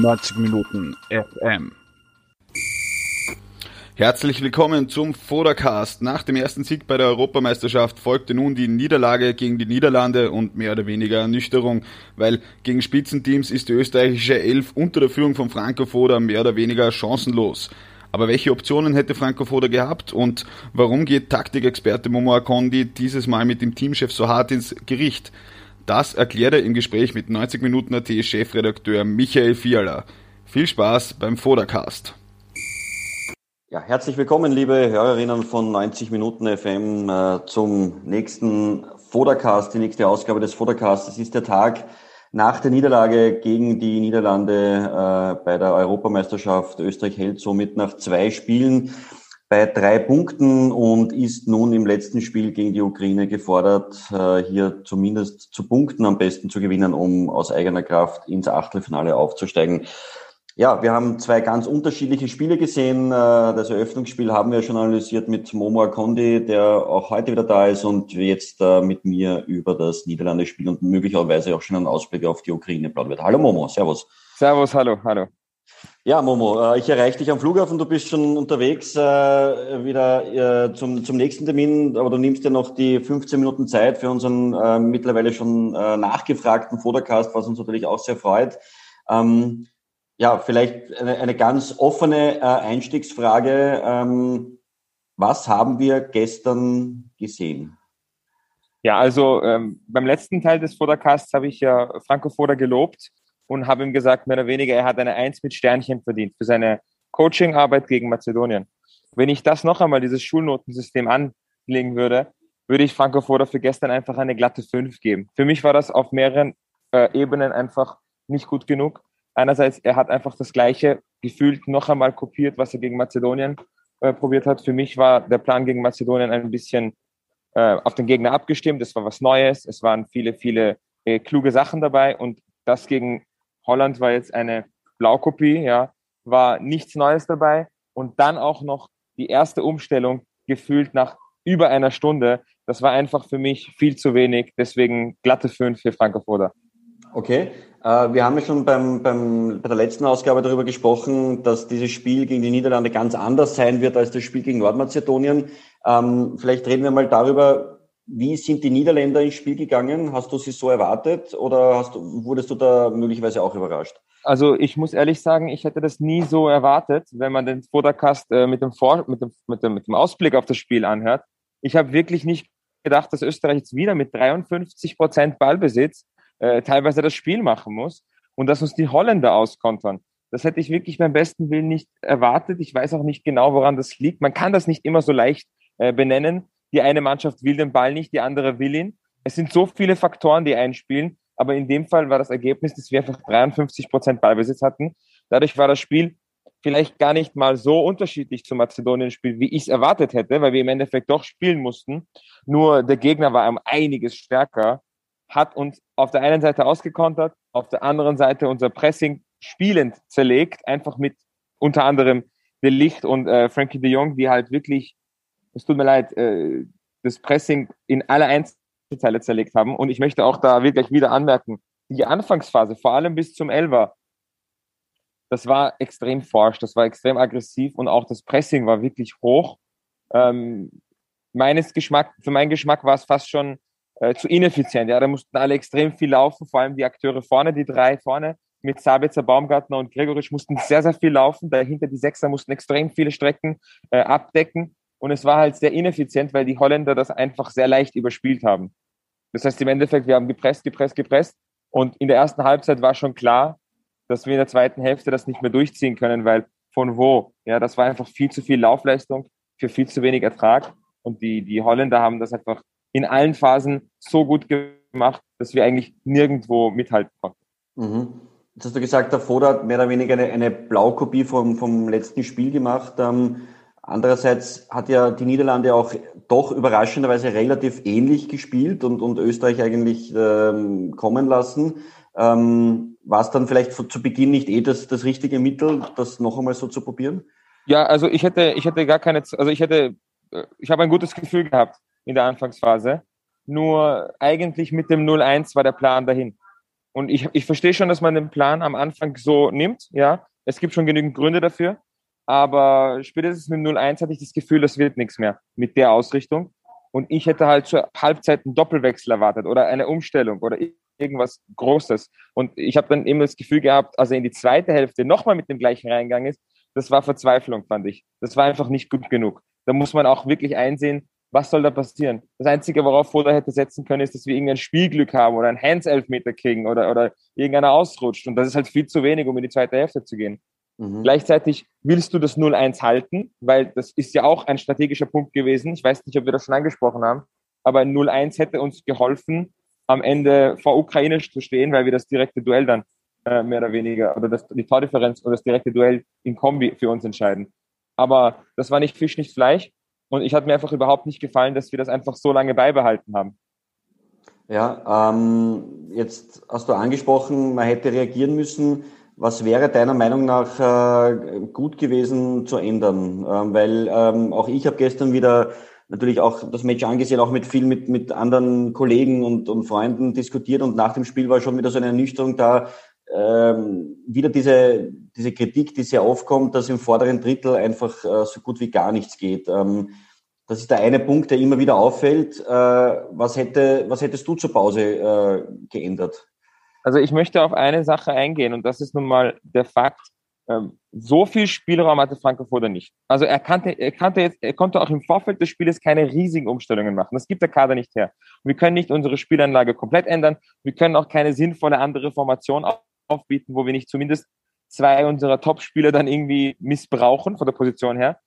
90 Minuten FM. Herzlich willkommen zum Fodercast. Nach dem ersten Sieg bei der Europameisterschaft folgte nun die Niederlage gegen die Niederlande und mehr oder weniger Ernüchterung, weil gegen Spitzenteams ist die österreichische Elf unter der Führung von Franco Foda mehr oder weniger chancenlos. Aber welche Optionen hätte Franco Foda gehabt und warum geht Taktikexperte Momo Akondi dieses Mal mit dem Teamchef so hart ins Gericht? Das erklärt er im Gespräch mit 90 Minuten AT Chefredakteur Michael Fiala. Viel Spaß beim Fodercast. Ja, herzlich willkommen, liebe Hörerinnen von 90 Minuten FM äh, zum nächsten Fodercast, die nächste Ausgabe des Fodercasts. Es ist der Tag nach der Niederlage gegen die Niederlande äh, bei der Europameisterschaft. Österreich hält somit nach zwei Spielen bei drei Punkten und ist nun im letzten Spiel gegen die Ukraine gefordert, äh, hier zumindest zu Punkten am besten zu gewinnen, um aus eigener Kraft ins Achtelfinale aufzusteigen. Ja, wir haben zwei ganz unterschiedliche Spiele gesehen. Äh, das Eröffnungsspiel haben wir schon analysiert mit Momo Akondi, der auch heute wieder da ist und jetzt äh, mit mir über das Niederlande-Spiel und möglicherweise auch schon einen Ausblick auf die Ukraine plaudert. Hallo Momo, Servus. Servus, hallo, hallo. Ja, Momo, äh, ich erreiche dich am Flughafen, du bist schon unterwegs wieder zum, zum nächsten Termin, aber du nimmst ja noch die 15 Minuten Zeit für unseren mittlerweile schon nachgefragten Fotocast, was uns natürlich auch sehr freut. Ähm, ja, vielleicht eine, eine ganz offene äh, Einstiegsfrage. Ähm, was haben wir gestern gesehen? Ja, also ähm, beim letzten Teil des Fodercasts habe ich ja Franco Foda gelobt und habe ihm gesagt, mehr oder weniger, er hat eine Eins mit Sternchen verdient für seine Coachingarbeit gegen Mazedonien. Wenn ich das noch einmal, dieses Schulnotensystem anlegen würde, würde ich Franco Foda für gestern einfach eine glatte Fünf geben. Für mich war das auf mehreren äh, Ebenen einfach nicht gut genug einerseits, er hat einfach das Gleiche gefühlt noch einmal kopiert, was er gegen Mazedonien äh, probiert hat. Für mich war der Plan gegen Mazedonien ein bisschen äh, auf den Gegner abgestimmt. Es war was Neues. Es waren viele, viele äh, kluge Sachen dabei. Und das gegen Holland war jetzt eine Blaukopie, ja, war nichts Neues dabei. Und dann auch noch die erste Umstellung gefühlt nach über einer Stunde. Das war einfach für mich viel zu wenig. Deswegen glatte Fünf für Franco Foda. Okay. Äh, wir haben ja schon beim, beim, bei der letzten Ausgabe darüber gesprochen, dass dieses Spiel gegen die Niederlande ganz anders sein wird als das Spiel gegen Nordmazedonien. Ähm, vielleicht reden wir mal darüber, wie sind die Niederländer ins Spiel gegangen? Hast du sie so erwartet oder hast, wurdest du da möglicherweise auch überrascht? Also ich muss ehrlich sagen, ich hätte das nie so erwartet, wenn man den Fodercast äh, mit, dem Vor mit, dem, mit, dem, mit dem Ausblick auf das Spiel anhört. Ich habe wirklich nicht gedacht, dass Österreich jetzt wieder mit 53 Prozent Ballbesitz äh, teilweise das Spiel machen muss und dass uns die Holländer auskontern. Das hätte ich wirklich beim besten Willen nicht erwartet. Ich weiß auch nicht genau, woran das liegt. Man kann das nicht immer so leicht äh, benennen. Die eine Mannschaft will den Ball nicht, die andere will ihn. Es sind so viele Faktoren, die einspielen. Aber in dem Fall war das Ergebnis, dass wir einfach 53 Prozent Ballbesitz hatten. Dadurch war das Spiel vielleicht gar nicht mal so unterschiedlich zum Mazedonien-Spiel, wie ich es erwartet hätte, weil wir im Endeffekt doch spielen mussten. Nur der Gegner war um einiges stärker hat uns auf der einen Seite ausgekontert, auf der anderen Seite unser Pressing spielend zerlegt, einfach mit unter anderem De Licht und äh, Frankie de Jong, die halt wirklich, es tut mir leid, äh, das Pressing in alle Einzelteile zerlegt haben. Und ich möchte auch da wirklich wieder anmerken, die Anfangsphase, vor allem bis zum Elver, das war extrem forsch, das war extrem aggressiv und auch das Pressing war wirklich hoch. Ähm, meines Geschmack, für meinen Geschmack war es fast schon äh, zu ineffizient. Ja, da mussten alle extrem viel laufen, vor allem die Akteure vorne, die drei vorne mit Sabitzer, Baumgartner und Gregorisch mussten sehr, sehr viel laufen. Dahinter die Sechser mussten extrem viele Strecken äh, abdecken. Und es war halt sehr ineffizient, weil die Holländer das einfach sehr leicht überspielt haben. Das heißt, im Endeffekt, wir haben gepresst, gepresst, gepresst. Und in der ersten Halbzeit war schon klar, dass wir in der zweiten Hälfte das nicht mehr durchziehen können, weil von wo? Ja, das war einfach viel zu viel Laufleistung für viel zu wenig Ertrag. Und die, die Holländer haben das einfach in allen Phasen so gut gemacht, dass wir eigentlich nirgendwo mithalten konnten. Mhm. Jetzt hast du gesagt, der Foda hat mehr oder weniger eine, eine Blaukopie vom, vom letzten Spiel gemacht. Ähm, andererseits hat ja die Niederlande auch doch überraschenderweise relativ ähnlich gespielt und, und Österreich eigentlich ähm, kommen lassen. Ähm, war es dann vielleicht zu Beginn nicht eh das, das richtige Mittel, das noch einmal so zu probieren? Ja, also ich hätte, ich hätte gar keine, also ich hätte, äh, ich habe ein gutes Gefühl gehabt in der Anfangsphase. Nur eigentlich mit dem 0-1 war der Plan dahin. Und ich, ich verstehe schon, dass man den Plan am Anfang so nimmt, ja. Es gibt schon genügend Gründe dafür. Aber spätestens mit 0-1 hatte ich das Gefühl, das wird nichts mehr mit der Ausrichtung. Und ich hätte halt zur Halbzeit einen Doppelwechsel erwartet oder eine Umstellung oder irgendwas Großes. Und ich habe dann eben das Gefühl gehabt, als er in die zweite Hälfte nochmal mit dem gleichen reingegangen ist, das war Verzweiflung, fand ich. Das war einfach nicht gut genug. Da muss man auch wirklich einsehen, was soll da passieren? Das Einzige, worauf Foda hätte setzen können, ist, dass wir irgendein Spielglück haben oder einen Hands-Elfmeter kriegen oder, oder irgendeiner ausrutscht. Und das ist halt viel zu wenig, um in die zweite Hälfte zu gehen. Mhm. Gleichzeitig willst du das 0-1 halten, weil das ist ja auch ein strategischer Punkt gewesen. Ich weiß nicht, ob wir das schon angesprochen haben, aber ein 0-1 hätte uns geholfen, am Ende vor Ukraine zu stehen, weil wir das direkte Duell dann äh, mehr oder weniger oder das, die Tordifferenz oder das direkte Duell in Kombi für uns entscheiden. Aber das war nicht Fisch, nicht Fleisch. Und ich hat mir einfach überhaupt nicht gefallen, dass wir das einfach so lange beibehalten haben. Ja, ähm, jetzt hast du angesprochen, man hätte reagieren müssen. Was wäre deiner Meinung nach äh, gut gewesen zu ändern? Ähm, weil ähm, auch ich habe gestern wieder natürlich auch das Match angesehen, auch mit viel mit, mit anderen Kollegen und, und Freunden diskutiert und nach dem Spiel war schon wieder so eine Ernüchterung da. Ähm, wieder diese, diese Kritik, die sehr aufkommt, dass im vorderen Drittel einfach äh, so gut wie gar nichts geht. Ähm, das ist der eine Punkt, der immer wieder auffällt. Äh, was, hätte, was hättest du zur Pause äh, geändert? Also ich möchte auf eine Sache eingehen und das ist nun mal der Fakt, ähm, so viel Spielraum hatte Franco Foda nicht. Also er kannte, er kannte jetzt, er konnte auch im Vorfeld des Spieles keine riesigen Umstellungen machen. Das gibt der Kader nicht her. Wir können nicht unsere Spielanlage komplett ändern. Wir können auch keine sinnvolle andere Formation aufbieten, wo wir nicht zumindest zwei unserer Top-Spieler dann irgendwie missbrauchen von der Position her.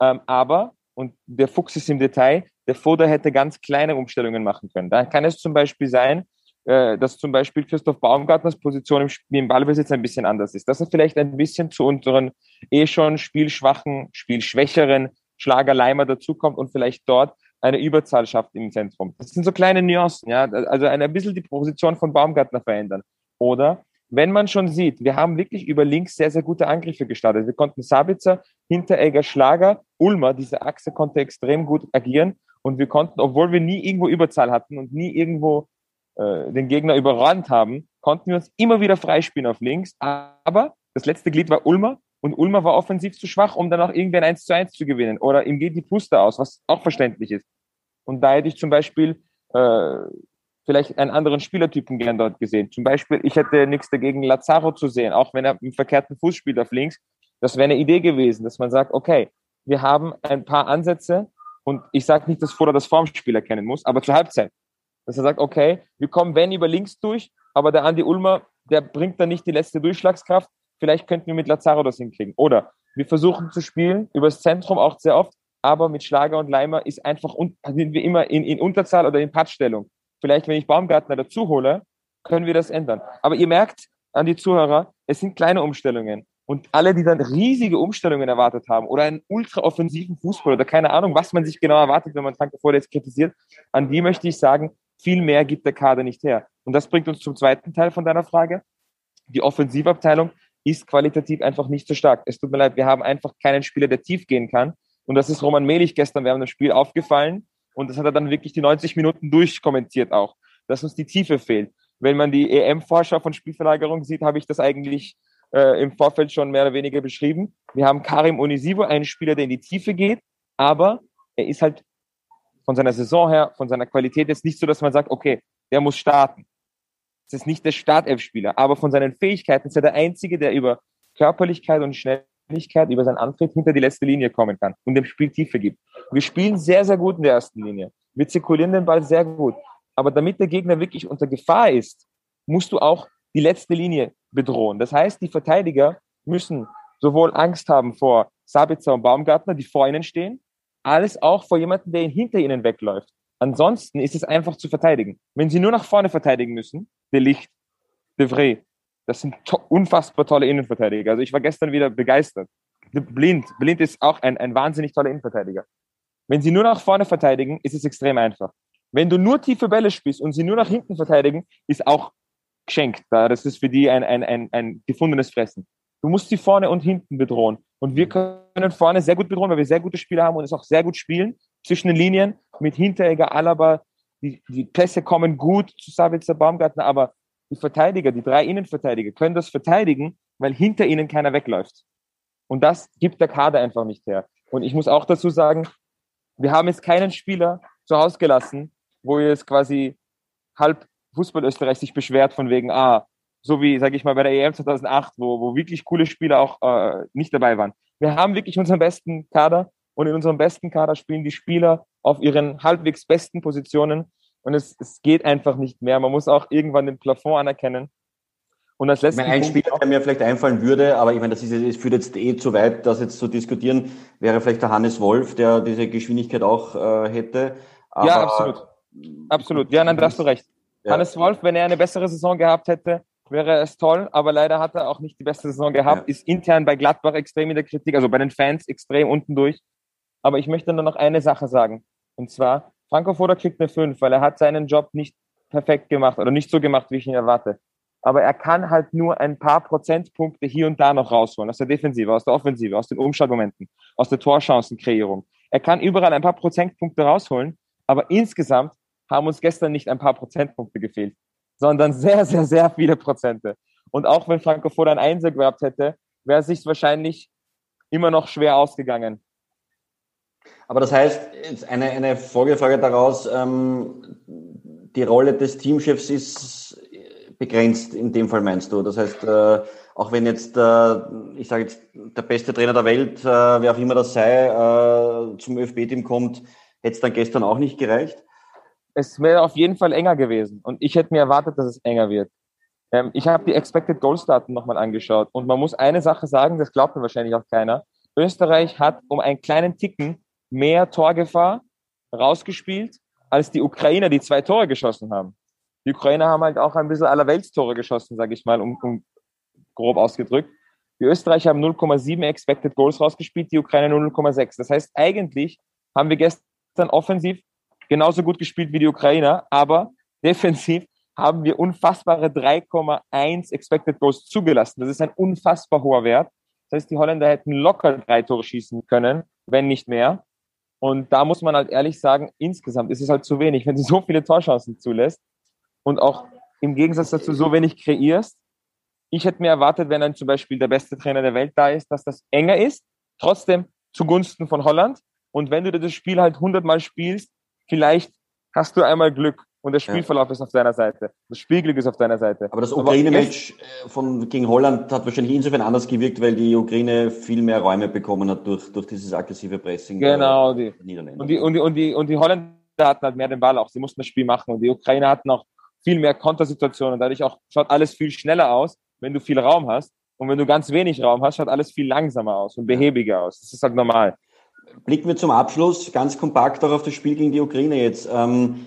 Ähm, aber, und der Fuchs ist im Detail, der Foda hätte ganz kleine Umstellungen machen können. Da kann es zum Beispiel sein, dass zum Beispiel Christoph Baumgartners Position im, Spiel, im Ballbesitz ein bisschen anders ist. Dass er vielleicht ein bisschen zu unseren eh schon spielschwachen, spielschwächeren Schlager Leimer dazukommt und vielleicht dort eine Überzahl schafft im Zentrum. Das sind so kleine Nuancen, ja. Also ein bisschen die Position von Baumgartner verändern. Oder wenn man schon sieht, wir haben wirklich über links sehr, sehr gute Angriffe gestartet. Wir konnten Sabitzer, Hinteregger, Schlager, Ulmer, diese Achse konnte extrem gut agieren. Und wir konnten, obwohl wir nie irgendwo Überzahl hatten und nie irgendwo äh, den Gegner überrannt haben, konnten wir uns immer wieder freispielen auf links. Aber das letzte Glied war Ulmer und Ulmer war offensiv zu schwach, um dann auch irgendwie ein 1 zu 1 zu gewinnen. Oder ihm geht die Puste aus, was auch verständlich ist. Und da hätte ich zum Beispiel äh, vielleicht einen anderen Spielertypen gern dort gesehen. Zum Beispiel, ich hätte nichts dagegen, Lazaro zu sehen, auch wenn er im verkehrten Fuß spielt auf links. Das wäre eine Idee gewesen, dass man sagt, okay, wir haben ein paar Ansätze und ich sage nicht, dass Foda das Formspiel erkennen muss, aber zur Halbzeit. Dass er sagt, okay, wir kommen wenn über links durch, aber der Andi Ulmer, der bringt dann nicht die letzte Durchschlagskraft. Vielleicht könnten wir mit Lazaro das hinkriegen. Oder wir versuchen zu spielen übers Zentrum auch sehr oft, aber mit Schlager und Leimer ist einfach, sind wir immer in, in Unterzahl oder in Patschstellung. Vielleicht, wenn ich Baumgartner dazu hole, können wir das ändern. Aber ihr merkt an die Zuhörer, es sind kleine Umstellungen. Und alle, die dann riesige Umstellungen erwartet haben oder einen ultra offensiven Fußball oder keine Ahnung, was man sich genau erwartet, wenn man Frank davor jetzt kritisiert, an die möchte ich sagen, viel mehr gibt der Kader nicht her. Und das bringt uns zum zweiten Teil von deiner Frage. Die Offensivabteilung ist qualitativ einfach nicht so stark. Es tut mir leid, wir haben einfach keinen Spieler, der tief gehen kann. Und das ist Roman Melich gestern während dem Spiel aufgefallen. Und das hat er dann wirklich die 90 Minuten durchkommentiert auch, dass uns die Tiefe fehlt. Wenn man die EM-Vorschau von Spielverlagerung sieht, habe ich das eigentlich äh, im Vorfeld schon mehr oder weniger beschrieben. Wir haben Karim Onisivo, einen Spieler, der in die Tiefe geht, aber er ist halt von seiner Saison her, von seiner Qualität jetzt nicht so, dass man sagt, okay, der muss starten. Es ist nicht der Startelf-Spieler, aber von seinen Fähigkeiten ist er der Einzige, der über Körperlichkeit und Schnell Geschwindigkeit über seinen Antritt hinter die letzte Linie kommen kann und dem Spiel Tiefe gibt. Wir spielen sehr, sehr gut in der ersten Linie. Wir zirkulieren den Ball sehr gut. Aber damit der Gegner wirklich unter Gefahr ist, musst du auch die letzte Linie bedrohen. Das heißt, die Verteidiger müssen sowohl Angst haben vor Sabitzer und Baumgartner, die vor ihnen stehen, als auch vor jemandem, der hinter ihnen wegläuft. Ansonsten ist es einfach zu verteidigen. Wenn sie nur nach vorne verteidigen müssen, De Licht, De Vrij, das sind to unfassbar tolle Innenverteidiger. Also ich war gestern wieder begeistert. Blind. Blind ist auch ein, ein wahnsinnig toller Innenverteidiger. Wenn sie nur nach vorne verteidigen, ist es extrem einfach. Wenn du nur tiefe Bälle spielst und sie nur nach hinten verteidigen, ist auch geschenkt. Das ist für die ein, ein, ein, ein gefundenes Fressen. Du musst sie vorne und hinten bedrohen. Und wir können vorne sehr gut bedrohen, weil wir sehr gute Spieler haben und es auch sehr gut spielen. Zwischen den Linien mit Hinteregger, Alaba. Die, die Pässe kommen gut zu Sabitzer Baumgartner, aber die Verteidiger, die drei Innenverteidiger können das verteidigen, weil hinter ihnen keiner wegläuft. Und das gibt der Kader einfach nicht her. Und ich muss auch dazu sagen, wir haben jetzt keinen Spieler zu Hause gelassen, wo jetzt quasi halb Fußball Österreich sich beschwert von wegen, ah, so wie, sage ich mal, bei der EM 2008, wo, wo wirklich coole Spieler auch äh, nicht dabei waren. Wir haben wirklich unseren besten Kader und in unserem besten Kader spielen die Spieler auf ihren halbwegs besten Positionen und es, es geht einfach nicht mehr. Man muss auch irgendwann den Plafond anerkennen. Und als meine, ein Spieler, der mir vielleicht einfallen würde, aber ich meine, das, ist, das führt jetzt eh zu weit, das jetzt zu diskutieren, wäre vielleicht der Hannes Wolf, der diese Geschwindigkeit auch äh, hätte. Aber ja, absolut. Absolut. Ja, nein, da hast du recht. Ja. Hannes Wolf, wenn er eine bessere Saison gehabt hätte, wäre es toll, aber leider hat er auch nicht die beste Saison gehabt, ja. ist intern bei Gladbach extrem in der Kritik, also bei den Fans extrem unten durch. Aber ich möchte nur noch eine Sache sagen. Und zwar, Franco Foda kriegt eine 5, weil er hat seinen Job nicht perfekt gemacht oder nicht so gemacht, wie ich ihn erwarte. Aber er kann halt nur ein paar Prozentpunkte hier und da noch rausholen, aus der Defensive, aus der Offensive, aus den Umschaltmomenten, aus der Torchancenkreierung. Er kann überall ein paar Prozentpunkte rausholen, aber insgesamt haben uns gestern nicht ein paar Prozentpunkte gefehlt, sondern sehr, sehr, sehr viele Prozente. Und auch wenn Franco Foda ein Einser gehabt hätte, wäre es sich wahrscheinlich immer noch schwer ausgegangen. Aber das heißt, eine, eine Folgefrage daraus, ähm, die Rolle des Teamchefs ist begrenzt in dem Fall, meinst du? Das heißt, äh, auch wenn jetzt, äh, ich sage jetzt, der beste Trainer der Welt, äh, wer auch immer das sei, äh, zum ÖFB-Team kommt, hätte es dann gestern auch nicht gereicht? Es wäre auf jeden Fall enger gewesen und ich hätte mir erwartet, dass es enger wird. Ähm, ich habe die Expected Goals Daten nochmal angeschaut und man muss eine Sache sagen, das glaubt mir wahrscheinlich auch keiner. Österreich hat um einen kleinen Ticken mehr Torgefahr rausgespielt als die Ukrainer, die zwei Tore geschossen haben. Die Ukrainer haben halt auch ein bisschen allerweltstore geschossen, sage ich mal, um, um grob ausgedrückt. Die Österreicher haben 0,7 Expected Goals rausgespielt, die Ukrainer 0,6. Das heißt, eigentlich haben wir gestern offensiv genauso gut gespielt wie die Ukrainer, aber defensiv haben wir unfassbare 3,1 Expected Goals zugelassen. Das ist ein unfassbar hoher Wert. Das heißt, die Holländer hätten locker drei Tore schießen können, wenn nicht mehr. Und da muss man halt ehrlich sagen, insgesamt ist es halt zu wenig, wenn du so viele Torchancen zulässt und auch im Gegensatz dazu so wenig kreierst. Ich hätte mir erwartet, wenn dann zum Beispiel der beste Trainer der Welt da ist, dass das enger ist, trotzdem zugunsten von Holland. Und wenn du das Spiel halt hundertmal spielst, vielleicht hast du einmal Glück und der Spielverlauf ja. ist auf deiner Seite. Das Spielglück ist auf deiner Seite. Aber das Ukraine-Match äh, von gegen Holland hat wahrscheinlich insofern anders gewirkt, weil die Ukraine viel mehr Räume bekommen hat durch, durch dieses aggressive Pressing genau, die. Und die, und, die, und, die, und die Holländer hatten halt mehr den Ball auch. Sie mussten das Spiel machen. Und die Ukraine hatten auch viel mehr Kontersituationen. Dadurch auch schaut alles viel schneller aus, wenn du viel Raum hast. Und wenn du ganz wenig Raum hast, schaut alles viel langsamer aus und behäbiger aus. Das ist halt normal. Blicken wir zum Abschluss ganz kompakt auch auf das Spiel gegen die Ukraine jetzt. Ähm,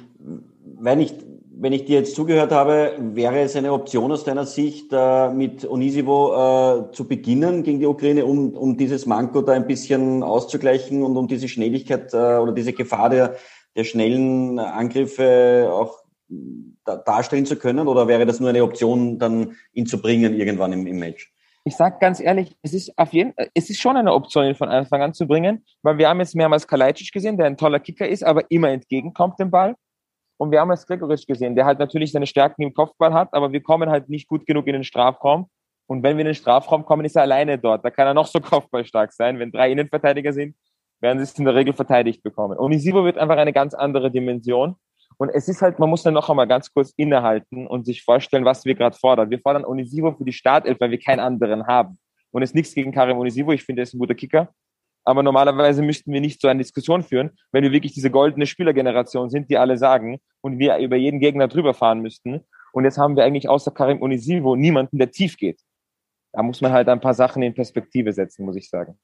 wenn ich, wenn ich dir jetzt zugehört habe, wäre es eine Option aus deiner Sicht, äh, mit Onisivo äh, zu beginnen gegen die Ukraine, um, um dieses Manko da ein bisschen auszugleichen und um diese Schnelligkeit äh, oder diese Gefahr der, der schnellen Angriffe auch da, darstellen zu können? Oder wäre das nur eine Option, dann ihn zu bringen irgendwann im, im Match? Ich sage ganz ehrlich, es ist auf jeden, es ist schon eine Option, ihn von Anfang an zu bringen, weil wir haben jetzt mehrmals Kalajdzic gesehen, der ein toller Kicker ist, aber immer entgegenkommt dem Ball. Und wir haben jetzt Gregoritsch gesehen, der halt natürlich seine Stärken im Kopfball hat, aber wir kommen halt nicht gut genug in den Strafraum. Und wenn wir in den Strafraum kommen, ist er alleine dort. Da kann er noch so kopfballstark sein. Wenn drei Innenverteidiger sind, werden sie es in der Regel verteidigt bekommen. Und Isivo wird einfach eine ganz andere Dimension. Und es ist halt, man muss dann noch einmal ganz kurz innehalten und sich vorstellen, was wir gerade fordern. Wir fordern Onisivo für die Startelf, weil wir keinen anderen haben. Und es ist nichts gegen Karim Onisivo. Ich finde, er ist ein guter Kicker. Aber normalerweise müssten wir nicht so eine Diskussion führen, wenn wir wirklich diese goldene Spielergeneration sind, die alle sagen und wir über jeden Gegner drüber fahren müssten. Und jetzt haben wir eigentlich außer Karim Onisivo niemanden, der tief geht. Da muss man halt ein paar Sachen in Perspektive setzen, muss ich sagen.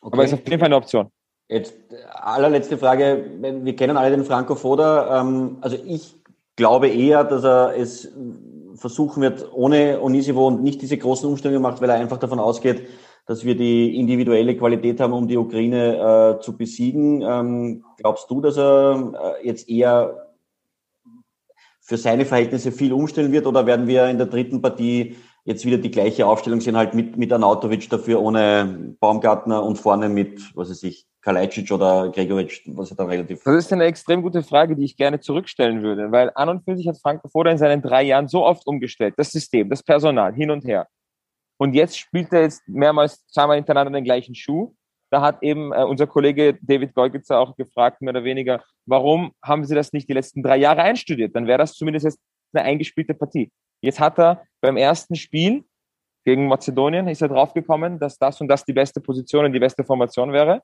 Okay. Aber es ist auf jeden Fall eine Option. Jetzt allerletzte Frage. Wir kennen alle den Franco Foda. Ähm, also ich glaube eher, dass er es versuchen wird, ohne Onisivo und nicht diese großen Umstellungen macht, weil er einfach davon ausgeht, dass wir die individuelle Qualität haben, um die Ukraine äh, zu besiegen. Ähm, glaubst du, dass er äh, jetzt eher für seine Verhältnisse viel umstellen wird oder werden wir in der dritten Partie jetzt wieder die gleiche Aufstellung sehen, halt mit, mit Anautovic dafür ohne Baumgartner und vorne mit, was weiß ich, Kalajdzic oder Gregovic, was ja dann relativ. Das ist eine extrem gute Frage, die ich gerne zurückstellen würde, weil an und für sich hat Frank Foda in seinen drei Jahren so oft umgestellt. Das System, das Personal, hin und her. Und jetzt spielt er jetzt mehrmals zweimal hintereinander den gleichen Schuh. Da hat eben äh, unser Kollege David Golgitzer auch gefragt, mehr oder weniger, warum haben Sie das nicht die letzten drei Jahre einstudiert? Dann wäre das zumindest jetzt eine eingespielte Partie. Jetzt hat er beim ersten Spiel gegen Mazedonien ist er draufgekommen, dass das und das die beste Position und die beste Formation wäre.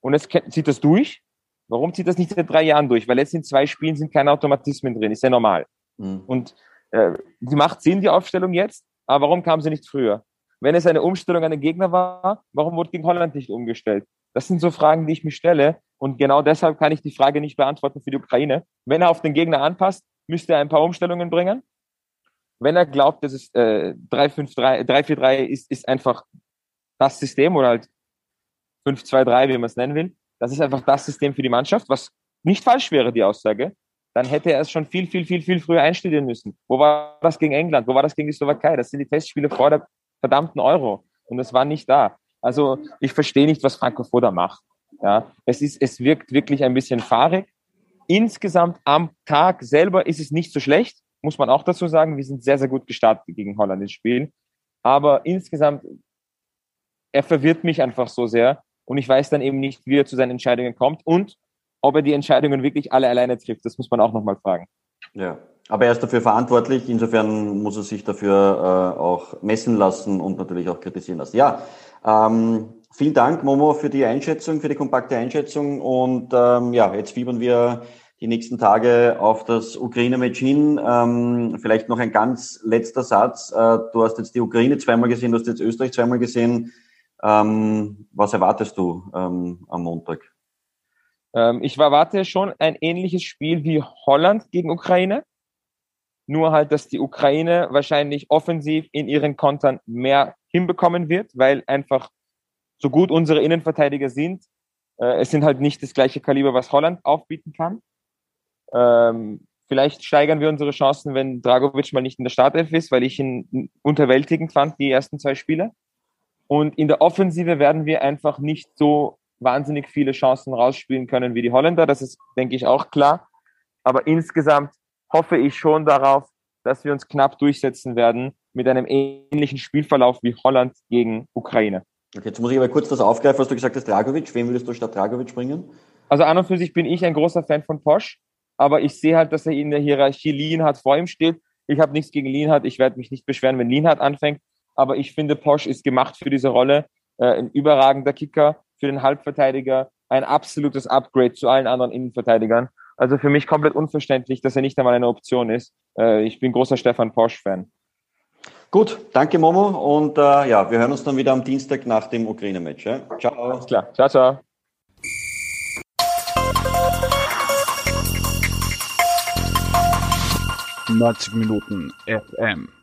Und jetzt zieht das durch. Warum zieht das nicht seit drei Jahren durch? Weil jetzt in zwei Spielen sind keine Automatismen drin, ist ja normal. Mhm. Und äh, die macht Sinn, die Aufstellung jetzt, aber warum kam sie nicht früher? Wenn es eine Umstellung an den Gegner war, warum wurde gegen Holland nicht umgestellt? Das sind so Fragen, die ich mir stelle. Und genau deshalb kann ich die Frage nicht beantworten für die Ukraine. Wenn er auf den Gegner anpasst, müsste er ein paar Umstellungen bringen. Wenn er glaubt, dass es äh, 3-4-3 ist, ist einfach das System oder halt 5-2-3, wie man es nennen will, das ist einfach das System für die Mannschaft, was nicht falsch wäre, die Aussage, dann hätte er es schon viel, viel, viel, viel früher einstudieren müssen. Wo war das gegen England? Wo war das gegen die Slowakei? Das sind die Testspiele vor der verdammten Euro. Und das war nicht da. Also ich verstehe nicht, was Franco Foda macht. Ja, es ist, es wirkt wirklich ein bisschen fahrig. Insgesamt am Tag selber ist es nicht so schlecht, muss man auch dazu sagen. Wir sind sehr, sehr gut gestartet gegen Holland ins Spiel. Aber insgesamt, er verwirrt mich einfach so sehr. Und ich weiß dann eben nicht, wie er zu seinen Entscheidungen kommt und ob er die Entscheidungen wirklich alle alleine trifft. Das muss man auch nochmal fragen. Ja, aber er ist dafür verantwortlich. Insofern muss er sich dafür äh, auch messen lassen und natürlich auch kritisieren lassen. Ja, ähm, vielen Dank, Momo, für die Einschätzung, für die kompakte Einschätzung. Und ähm, ja, jetzt fiebern wir die nächsten Tage auf das Ukraine-Match hin. Ähm, vielleicht noch ein ganz letzter Satz. Äh, du hast jetzt die Ukraine zweimal gesehen, du hast jetzt Österreich zweimal gesehen. Ähm, was erwartest du ähm, am Montag? Ähm, ich erwarte schon ein ähnliches Spiel wie Holland gegen Ukraine. Nur halt, dass die Ukraine wahrscheinlich offensiv in ihren Kontern mehr hinbekommen wird, weil einfach so gut unsere Innenverteidiger sind, äh, es sind halt nicht das gleiche Kaliber, was Holland aufbieten kann. Ähm, vielleicht steigern wir unsere Chancen, wenn Dragovic mal nicht in der Startelf ist, weil ich ihn unterwältigend fand, die ersten zwei Spiele. Und in der Offensive werden wir einfach nicht so wahnsinnig viele Chancen rausspielen können wie die Holländer. Das ist, denke ich, auch klar. Aber insgesamt hoffe ich schon darauf, dass wir uns knapp durchsetzen werden mit einem ähnlichen Spielverlauf wie Holland gegen Ukraine. Okay, jetzt muss ich aber kurz das aufgreifen, was du gesagt hast, Dragovic. Wen würdest du statt Dragovic bringen? Also an und für sich bin ich ein großer Fan von Posch, aber ich sehe halt, dass er in der Hierarchie Lienhardt vor ihm steht. Ich habe nichts gegen Lienhardt, ich werde mich nicht beschweren, wenn Lienhardt anfängt, aber ich finde, Posch ist gemacht für diese Rolle. Äh, ein überragender Kicker für den Halbverteidiger, ein absolutes Upgrade zu allen anderen Innenverteidigern. Also für mich komplett unverständlich, dass er nicht einmal eine Option ist. Äh, ich bin großer Stefan Posch-Fan. Gut, danke Momo und äh, ja, wir hören uns dann wieder am Dienstag nach dem Ukraine-Match. Ja? Ciao. Alles klar. Ciao, ciao. Neunzig Minuten FM.